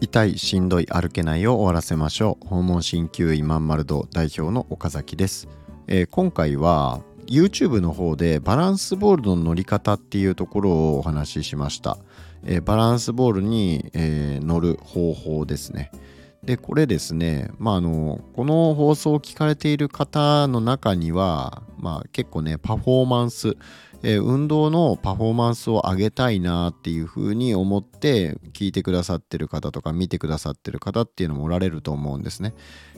痛いしんどい歩けないを終わらせましょう。訪問鍼灸医まんまる堂代表の岡崎です、えー、今回は YouTube の方でバランスボールの乗り方っていうところをお話ししました、えー、バランスボールに、えー、乗る方法ですね。でこれですね、まあ、あのこの放送を聞かれている方の中には、まあ、結構ねパフォーマンス、えー、運動のパフォーマンスを上げたいなっていうふうに思って聞いてくださってる方とか見てくださってる方っていうのもおられると思うんですね。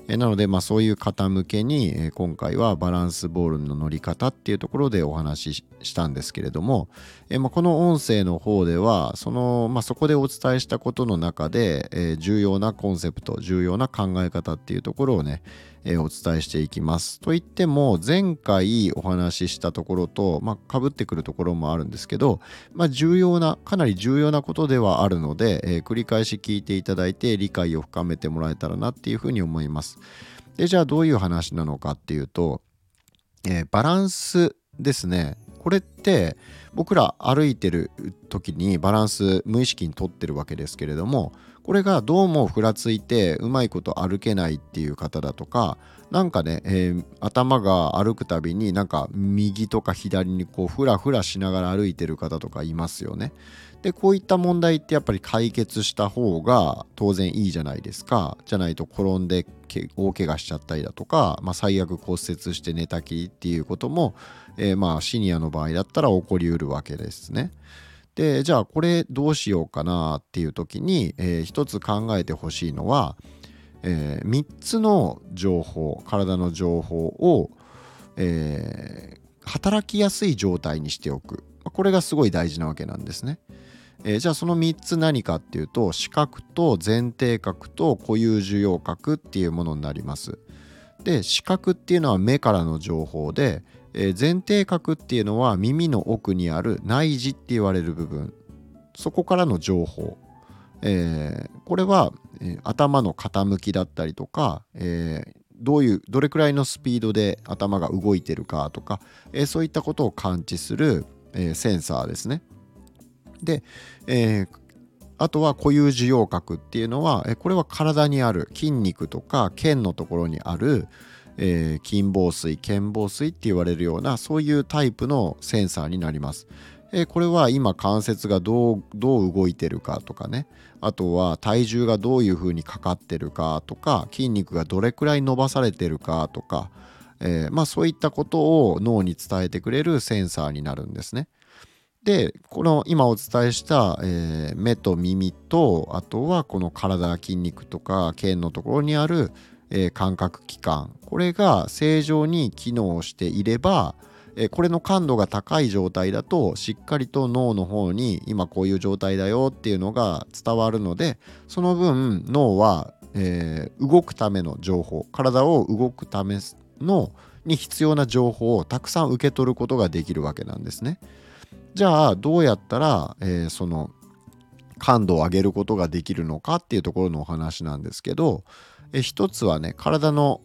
えなので、まあ、そういう方向けに、え今回はバランスボールの乗り方っていうところでお話ししたんですけれども、えまあ、この音声の方ではその、まあ、そこでお伝えしたことの中で、え重要なコンセプト重要な考え方っていうところをね、えお伝えしていきます。といっても前回お話ししたところと、まあ、被ってくるところもあるんですけど、まあ、重要なかなり重要なことではあるので、えー、繰り返し聞いていただいて理解を深めてもらえたらなっていうふうに思います。でじゃあどういう話なのかっていうと、えー、バランスですねこれって僕ら歩いてる時にバランス無意識にとってるわけですけれどもこれがどうもふらついてうまいこと歩けないっていう方だとかなんかね、えー、頭が歩くたびになんか右とか左にこうふらふらしながら歩いてる方とかいますよね。でこういった問題ってやっぱり解決した方が当然いいじゃないですかじゃないと転んで大怪我しちゃったりだとか、まあ、最悪骨折して寝たきりっていうことも、えー、まあシニアの場合だったら起こりうるわけですね。でじゃあこれどうしようかなっていう時に、えー、一つ考えてほしいのは、えー、3つの情報体の情報を、えー、働きやすい状態にしておくこれがすごい大事なわけなんですね。えー、じゃあその3つ何かっていうと視覚と前庭角と固有受容角っていうものになります。で視覚っていうのは目からの情報で、えー、前庭角っていうのは耳の奥にある内耳って言われる部分そこからの情報、えー、これは、えー、頭の傾きだったりとか、えー、どういうどれくらいのスピードで頭が動いてるかとか、えー、そういったことを感知する、えー、センサーですね。で、えー、あとは固有受容角っていうのは、これは体にある筋肉とか腱のところにある、えー、筋紡錘腱紡錘って言われるようなそういうタイプのセンサーになります。えー、これは今関節がどうどう動いてるかとかねあとは体重がどういうふうにかかってるかとか筋肉がどれくらい伸ばされてるかとか、えー、まあそういったことを脳に伝えてくれるセンサーになるんですね。でこの今お伝えした、えー、目と耳とあとはこの体筋肉とか腱のところにある、えー、感覚器官これが正常に機能していれば、えー、これの感度が高い状態だとしっかりと脳の方に今こういう状態だよっていうのが伝わるのでその分脳は、え動くための情報体を動くためのに必要な情報をたくさん受け取ることができるわけなんですね。じゃあどうやったら、えー、その感度を上げることができるのかっていうところのお話なんですけど、え一つはね体の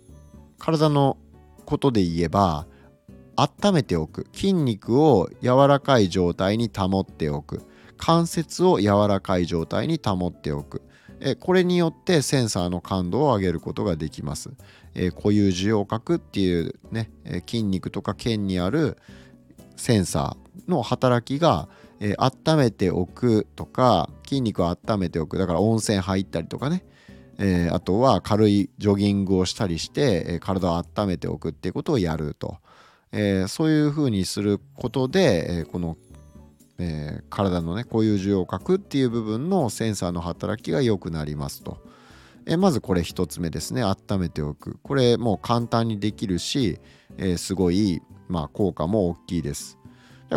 体のことで言えば温めておく。筋肉を柔らかい状態に保っておく。関節を柔らかい状態に保っておく。えこれによってセンサーの感度を上げることができます、え固有受容角っていうね、え筋肉とか腱にあるセンサーの働きが、え、温めておくとか筋肉を温めておく。だから温泉入ったりとかね、えー、あとは軽いジョギングをしたりして、え、体を温めておくっていうことをやると、えー、そういうふうにすることで、えこの、え体のねこういう受容角っていう部分のセンサーの働きが良くなりますと。えまずこれ1つ目ですね温めておくこれもう簡単にできるし、えすごいまあ、効果も大きいです。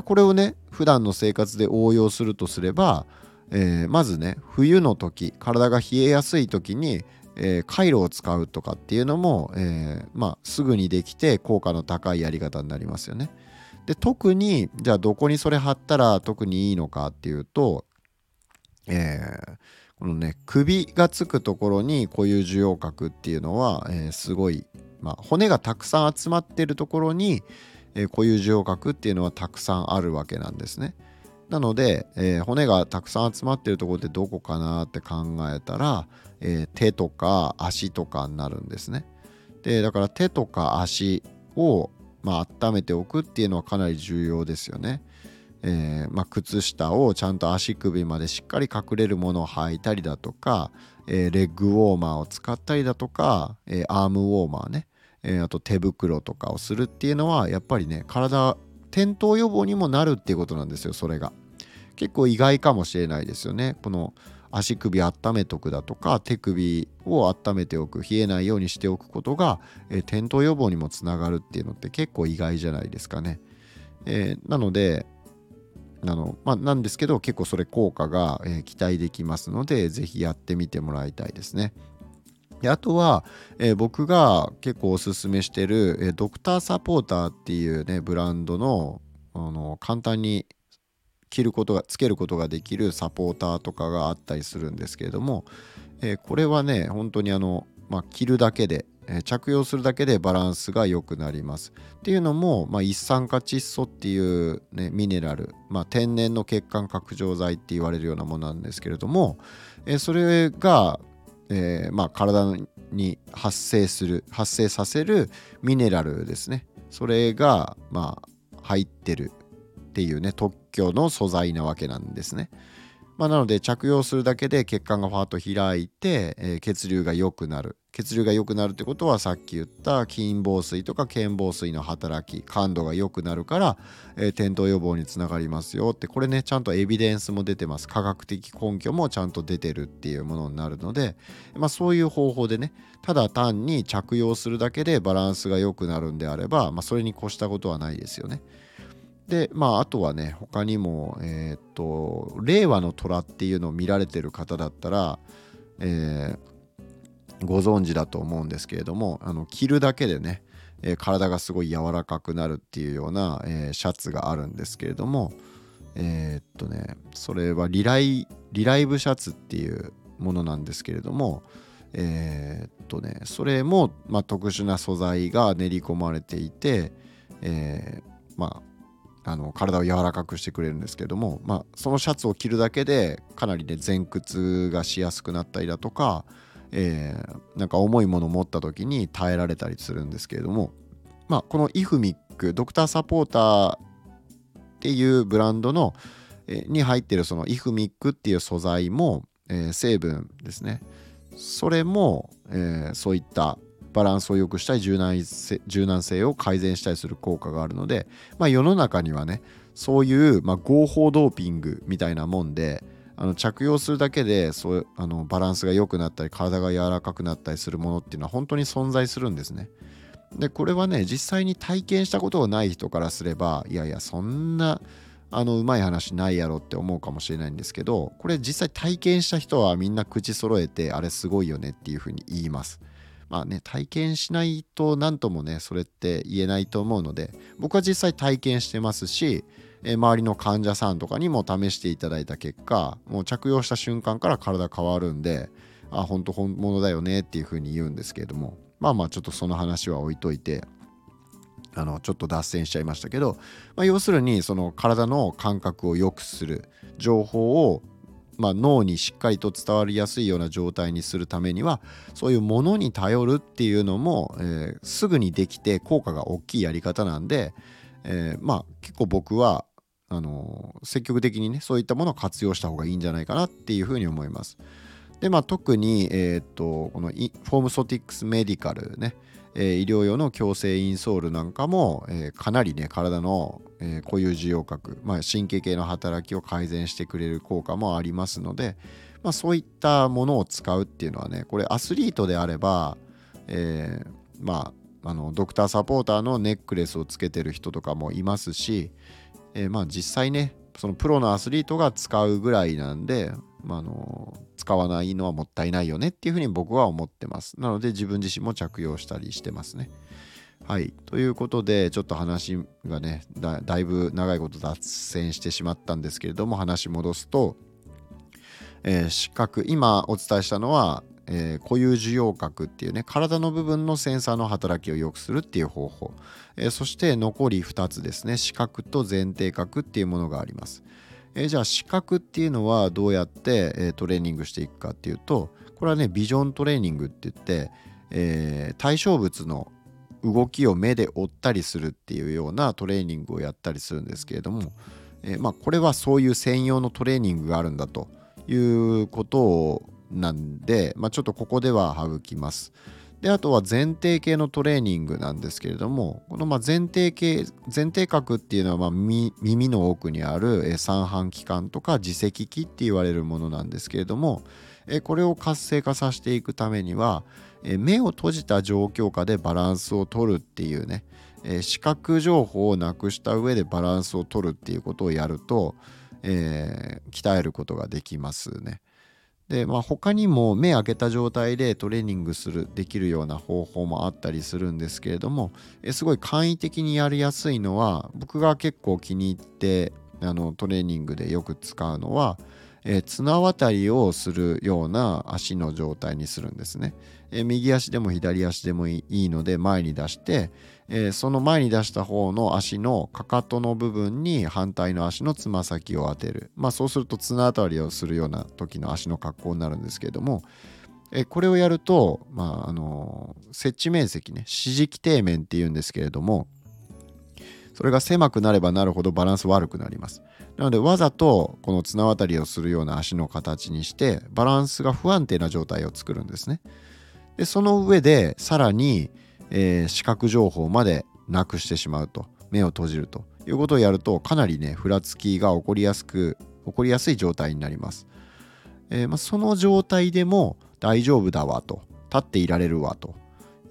これをね普段の生活で応用するとすれば、えー、まずね冬の時体が冷えやすい時に、えー、カイロを使うとかっていうのも、えー、まあ、すぐにできて効果の高いやり方になりますよね。で特にじゃあどこにそれ貼ったら特にいいのかっていうと、えこのね首がつくところにこういう受容角っていうのは、えすごい、まあ、骨がたくさん集まってるところに、えー、固有受容角っていうのはたくさんあるわけなんですね。なので、えー、骨がたくさん集まってるところってどこかなって考えたら、えー、手とか足とかになるんですね。でだから手とか足を、まあ温めておくっていうのはかなり重要ですよね。えー、まあ、靴下をちゃんと足首までしっかり隠れるものを履いたりだとか、えー、レッグウォーマーを使ったりだとか、えー、アームウォーマーね、えあと手袋とかをするっていうのはやっぱりね体転倒予防にもなるっていうことなんですよそれが。結構意外かもしれないですよね。この足首温めとくだとか手首を温めておく冷えないようにしておくことが、え転倒予防にもつながるっていうのって結構意外じゃないですかね、えなのであのまあ、なんですけど結構それ効果が、えー、期待できますので是非やってみてもらいたいですね。であとは、えー、僕が結構おすすめしてる、えー、ドクターサポーターっていうねブランドのあの簡単に着ることがつけることができるサポーターとかがあったりするんですけれども、えー、これはね本当にあの、まあ、着るだけでえ着用するだけでバランスが良くなります。っていうのも、まあ、一酸化窒素っていう、ね、ミネラル、まあ、天然の血管拡張剤って言われるようなものなんですけれども、えそれが、えー、まあ、体に発生する発生させるミネラルですねそれが、まあ、入ってるっていうね特許の素材なわけなんですね。まあ、なので着用するだけで血管がファーッと開いて、えー、血流が良くなる。血流が良くなるってことはさっき言った筋房水とか腱房水の働き感度が良くなるから、えー、転倒予防につながりますよって。これねちゃんとエビデンスも出てます。科学的根拠もちゃんと出てるっていうものになるので、まあ、そういう方法でねただ単に着用するだけでバランスが良くなるんであれば、まあ、それに越したことはないですよね。でまああとはね他にもえー、っと令和の虎っていうのを見られてる方だったら、えー、ご存知だと思うんですけれどもあの着るだけでね、えー、体がすごい柔らかくなるっていうような、えシャツがあるんですけれどもえっとねそれはリライリライブシャツっていうものなんですけれどもえっとねそれも、まあ、特殊な素材が練り込まれていて、えまああの体を柔らかくしてくれるんですけども、まあ、そのシャツを着るだけでかなりね前屈がしやすくなったりだとか、えー、なんか重いものを持った時に耐えられたりするんですけれども、まあ、このイフミックドクターサポーターっていうブランドの、えー、に入ってるそのイフミックっていう素材も、えー、成分ですね。それも、えー、そういったバランスを良くしたり柔軟性柔軟性を改善したりする効果があるので、まあ、世の中にはねそういう、まあ、合法ドーピングみたいなもんであの着用するだけでそうあのバランスが良くなったり体が柔らかくなったりするものっていうのは本当に存在するんですね。でこれはね実際に体験したことがない人からすればいやいやそんなあのうまい話ないやろって思うかもしれないんですけどこれ実際体験した人はみんな口揃えてあれすごいよねっていうふうに言います。まあね、体験しないと何ともね、それって言えないと思うので、僕は実際体験してますし、え周りの患者さんとかにも試していただいた結果、もう着用した瞬間から体変わるんで、あ、本当本物だよねっていうふうに言うんですけれども、まあまあちょっとその話は置いといて、あのちょっと脱線しちゃいましたけど、まあ、要するにその体の感覚を良くする情報をまあ、脳にしっかりと伝わりやすいような状態にするためにはそういうものに頼るっていうのも、えー、すぐにできて効果が大きいやり方なんで、えー、まあ結構僕はあのー、積極的にねそういったものを活用した方がいいんじゃないかなっていうふうに思います。でまあ特に、え、っとこのフォームソティックスメディカルねえ、医療用の矯正インソールなんかも、え、かなりね体の、え、固有受容核、まあ、神経系の働きを改善してくれる効果もありますので、まあ、そういったものを使うっていうのはねこれアスリートであれば、えー、まああのドクターサポーターのネックレスをつけてる人とかもいますし、えー、まあ実際ねそのプロのアスリートが使うぐらいなんでまあ、の使わないのはもったいないよねっていうふうに僕は思ってます。なので自分自身も着用したりしてますね。はい。ということで、ちょっと話がねだ、だいぶ長いこと脱線してしまったんですけれども、話戻すと、えー、視覚、今お伝えしたのは、えー、固有受容核っていうね、体の部分のセンサーの働きを良くするっていう方法。えー、そして残り2つですね、視覚と前庭核っていうものがあります。えー、じゃあ視覚っていうのはどうやって、え、トレーニングしていくかっていうとこれはねビジョントレーニングって言って、え、対象物の動きを目で追ったりするっていうようなトレーニングをやったりするんですけれども、え、まあ、これはそういう専用のトレーニングがあるんだということをなんで、まあ、ちょっとここでは省きます。であとは前提系のトレーニングなんですけれどもこのま前提系前提核っていうのはま耳の奥にある三半規管とか自責器って言われるものなんですけれどもこれを活性化させていくためには目を閉じた状況下でバランスを取るっていうね視覚情報をなくした上でバランスを取るっていうことをやると、えー、鍛えることができますね。で、まあ、他にも目開けた状態でトレーニングするできるような方法もあったりするんですけれどもえすごい簡易的にやりやすいのは僕が結構気に入ってあのトレーニングでよく使うのは、え綱渡りをするような足の状態にするんですね。え右足でも左足でもいいので前に出して、えその前に出した方の足のかかとの部分に反対の足のつま先を当てる。まあそうすると綱渡りをするような時の足の格好になるんですけれども、えこれをやると、まああの接地面積ね、支持基底面っていうんですけれども、それが狭くなればなるほどバランス悪くなります。なのでわざとこの綱渡りをするような足の形にしてバランスが不安定な状態を作るんですね。でその上でさらに、えー、視覚情報までなくしてしまうと目を閉じるということをやるとかなりねふらつきが起こりやすく起こりやすい状態になります。えー、まあ、その状態でも大丈夫だわと立っていられるわと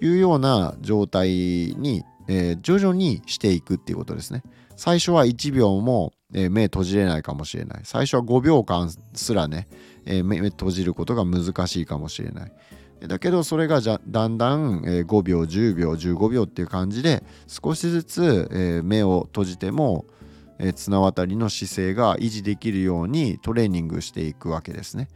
いうような状態に、えー、徐々にしていくっていうことですね。最初は1秒も、えー、目閉じれないかもしれない。最初は5秒間すらね、え目閉じることが難しいかもしれない。だけどそれがじゃだんだん、5秒10秒15秒っていう感じで少しずつ、目を閉じても、綱渡りの姿勢が維持できるようにトレーニングしていくわけですね。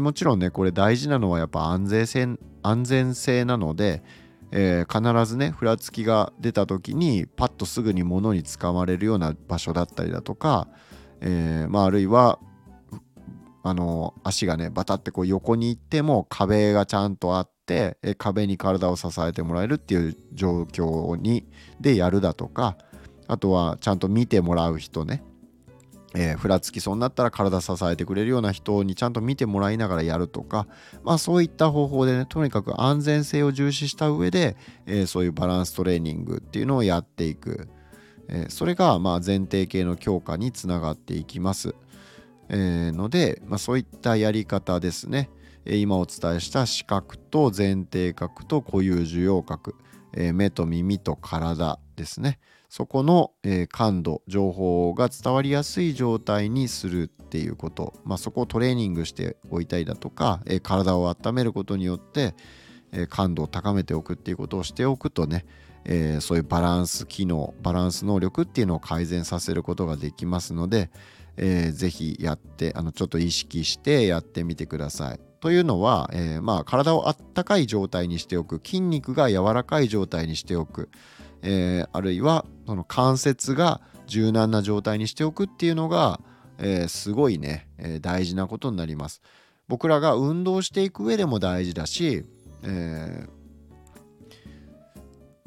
もちろんねこれ大事なのはやっぱ安全性安全性なので、えー、必ずねふらつきが出た時にパッとすぐに物につかまれるような場所だったりだとか、えー、まあ、あるいはあの足がねバタってこう横に行っても壁がちゃんとあって壁に体を支えてもらえるっていう状況にでやるだとかあとはちゃんと見てもらう人ねえー、ふらつきそうになったら体支えてくれるような人にちゃんと見てもらいながらやるとか、まあ、そういった方法でねとにかく安全性を重視した上で、えー、そういうバランストレーニングっていうのをやっていく、えー、それがまあ前提系の強化につながっていきます。えー、ので、まあ、そういったやり方ですね、え今お伝えした視覚と前提核と固有受容核、え目と耳と体ですね。そこの、え感度情報が伝わりやすい状態にするっていうこと、まあ、そこをトレーニングしておいたりだとか、え体を温めることによって、え感度を高めておくっていうことをしておくとね、えー、そういうバランス機能バランス能力っていうのを改善させることができますので、えー、ぜひやってあのちょっと意識してやってみてください。というのは、えー、まあ、体をあったかい状態にしておく筋肉が柔らかい状態にしておく、えー、あるいはその関節が柔軟な状態にしておくっていうのが、えー、すごいね、え大事なことになります。僕らが運動していく上でも大事だし、え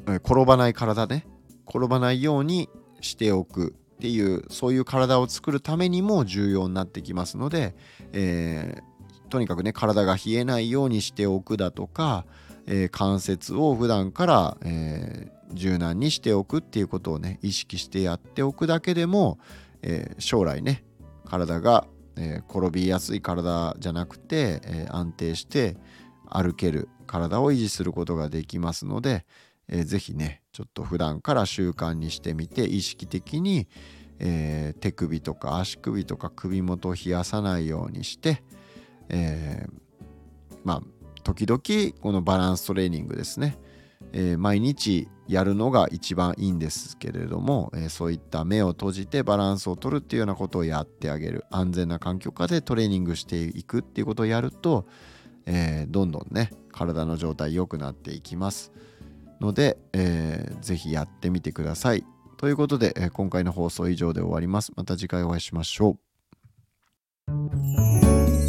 転ばない体ね転ばないようにしておくっていうそういう体を作るためにも重要になってきますので、えー、とにかくね体が冷えないようにしておくだとか、えー、関節を普段から、えー、柔軟にしておくっていうことをね意識してやっておくだけでも、え将来ね体が、え転びやすい体じゃなくて、え安定して歩ける体を維持することができますので、えー、ぜひねちょっと普段から習慣にしてみて意識的に、えー、手首とか足首とか首元を冷やさないようにして、えー、まあ時々このバランストレーニングですね、えー、毎日やるのが一番いいんですけれども、えー、そういった目を閉じてバランスを取るっていうようなことをやってあげる安全な環境下でトレーニングしていくっていうことをやると、えー、どんどんね体の状態良くなっていきます。ので、えー、ぜひやってみてください。ということで、えー、今回の放送以上で終わります。また次回お会いしましょう。